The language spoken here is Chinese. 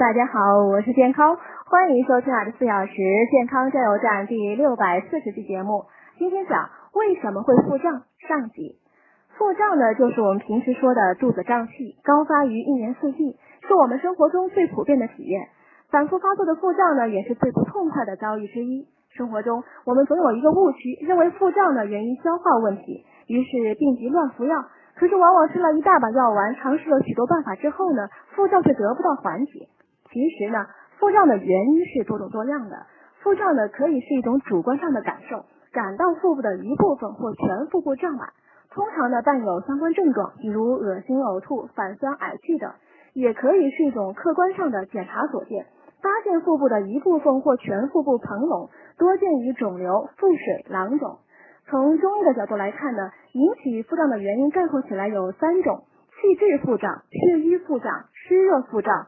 大家好，我是健康，欢迎收听二十四小时健康加油站第六百四十期节目。今天讲为什么会腹胀上集。腹胀呢，就是我们平时说的肚子胀气，高发于一年四季，是我们生活中最普遍的体验。反复发作的腹胀呢，也是最不痛快的遭遇之一。生活中，我们总有一个误区，认为腹胀呢源于消化问题，于是病急乱服药。可是往往吃了一大把药丸，尝试了许多办法之后呢，腹胀却得不到缓解。其实呢，腹胀的原因是多种多样的。腹胀呢，可以是一种主观上的感受，感到腹部的一部分或全腹部胀满，通常呢伴有相关症状，比如恶心、呕吐、反酸、嗳气等；也可以是一种客观上的检查所见，发现腹部的一部分或全腹部膨隆，多见于肿瘤、腹水、囊肿。从中医的角度来看呢，引起腹胀的原因概括起来有三种：气滞腹胀、血瘀腹胀、湿热腹胀。